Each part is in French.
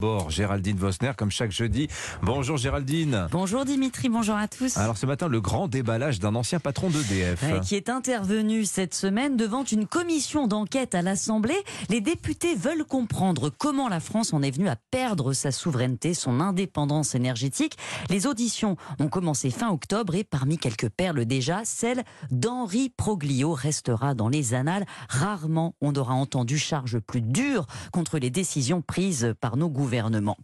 Bon, Géraldine Vosner, comme chaque jeudi. Bonjour Géraldine. Bonjour Dimitri, bonjour à tous. Alors ce matin, le grand déballage d'un ancien patron d'EDF. Ouais, qui est intervenu cette semaine devant une commission d'enquête à l'Assemblée. Les députés veulent comprendre comment la France en est venue à perdre sa souveraineté, son indépendance énergétique. Les auditions ont commencé fin octobre et parmi quelques perles déjà, celle d'Henri Proglio restera dans les annales. Rarement on aura entendu charge plus dure contre les décisions prises par nos gouvernements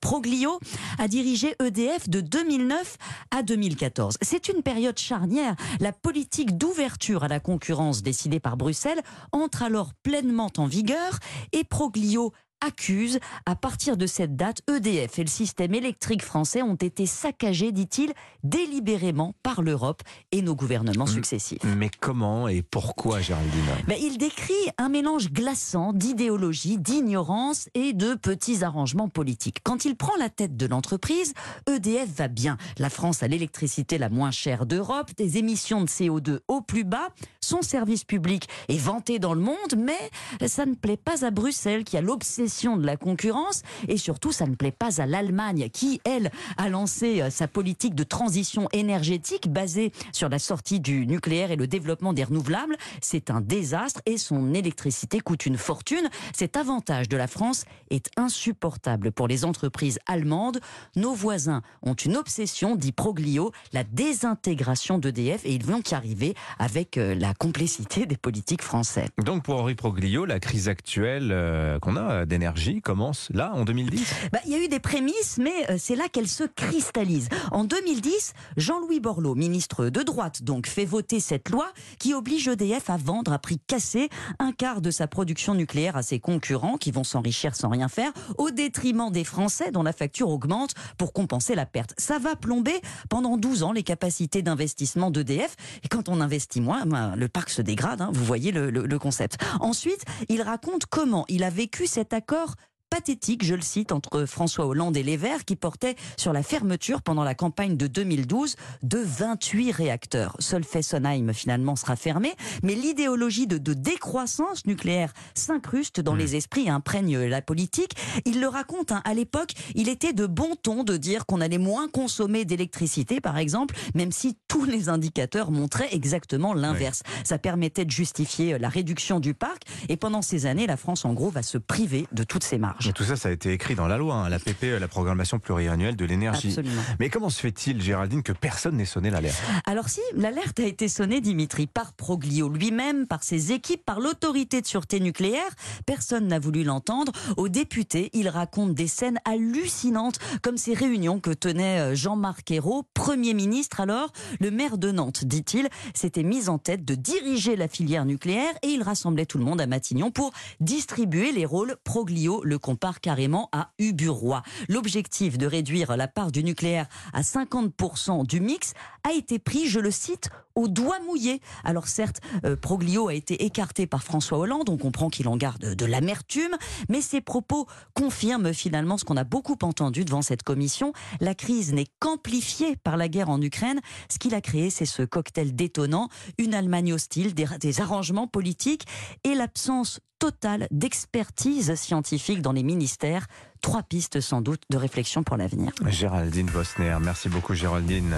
Proglio a dirigé EDF de 2009 à 2014. C'est une période charnière. La politique d'ouverture à la concurrence décidée par Bruxelles entre alors pleinement en vigueur et Proglio accuse, à partir de cette date, EDF et le système électrique français ont été saccagés, dit-il, délibérément par l'Europe et nos gouvernements successifs. Mais comment et pourquoi, Géraldine? Ben, Il décrit un mélange glaçant d'idéologie, d'ignorance et de petits arrangements politiques. Quand il prend la tête de l'entreprise, EDF va bien. La France a l'électricité la moins chère d'Europe, des émissions de CO2 au plus bas, son service public est vanté dans le monde, mais ça ne plaît pas à Bruxelles qui a l'obsession de la concurrence et surtout ça ne plaît pas à l'Allemagne qui, elle, a lancé euh, sa politique de transition énergétique basée sur la sortie du nucléaire et le développement des renouvelables. C'est un désastre et son électricité coûte une fortune. Cet avantage de la France est insupportable pour les entreprises allemandes. Nos voisins ont une obsession, dit Proglio, la désintégration d'EDF et ils vont y arriver avec euh, la complicité des politiques français. Donc pour Henri Proglio, la crise actuelle euh, qu'on a d'énergie commence là, en 2010 bah, Il y a eu des prémices, mais euh, c'est là qu'elle se cristallise. En 2010, Jean-Louis Borloo, ministre de droite, donc fait voter cette loi qui oblige EDF à vendre à prix cassé un quart de sa production nucléaire à ses concurrents qui vont s'enrichir sans rien faire, au détriment des Français dont la facture augmente pour compenser la perte. Ça va plomber pendant 12 ans les capacités d'investissement d'EDF. Et quand on investit moins, ben, le parc se dégrade. Hein, vous voyez le, concept. Ensuite, il raconte comment il a vécu cet accord d'accord pathétique, je le cite, entre François Hollande et les Verts qui portait sur la fermeture pendant la campagne de 2012 de 28 réacteurs. Seul Fessenheim finalement sera fermé, mais l'idéologie de, décroissance nucléaire s'incruste dans hmm. les esprits et imprègne la politique. Il le raconte, hein, à l'époque, il était de bon ton de dire qu'on allait moins consommer d'électricité, par exemple, même si tous les indicateurs montraient exactement l'inverse. Ça permettait de justifier euh, la réduction du parc, et pendant ces années, la France, en gros, va se priver de toutes ces marges. Tout ça, ça a été écrit dans la loi, hein, la PPE, la programmation pluriannuelle de l'énergie. Mais comment se fait-il, Géraldine, que personne n'ait sonné l'alerte? Alors si, l'alerte a été sonnée, Dimitri, par Proglio lui-même, par ses équipes, par l'autorité de sûreté nucléaire. Personne n'a voulu l'entendre. Aux députés, il raconte des scènes hallucinantes, comme ces réunions que tenait euh, Jean-Marc Ayrault, Premier ministre alors. Le maire de Nantes, dit-il, s'était mis en tête de diriger la filière nucléaire et il rassemblait tout le monde à Matignon pour distribuer les rôles Proglio, le compare carrément à Uburoy. L'objectif de réduire la part du nucléaire à 50% du mix a été pris, je le cite, au doigt mouillé. Alors certes, euh, Proglio a été écarté par François Hollande, on comprend qu'il en garde de l'amertume, mais ses propos confirment finalement ce qu'on a beaucoup entendu devant cette commission. La crise n'est qu'amplifiée par la guerre en Ukraine. Ce qu'il a créé, c'est ce cocktail détonnant, une Allemagne hostile, des, des arrangements politiques et l'absence totale d'expertise scientifique dans les ministères. Trois pistes sans doute de réflexion pour l'avenir. Géraldine Bosner, merci beaucoup Géraldine.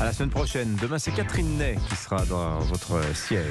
À la semaine prochaine. Demain, c'est Catherine Ney qui sera dans votre siège.